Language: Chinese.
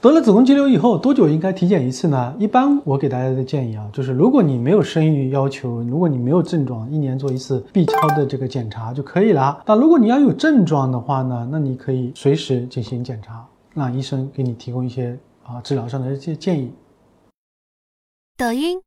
得了子宫肌瘤以后多久应该体检一次呢？一般我给大家的建议啊，就是如果你没有生育要求，如果你没有症状，一年做一次 B 超的这个检查就可以了。但如果你要有症状的话呢，那你可以随时进行检查，让医生给你提供一些啊治疗上的一些建议。抖音。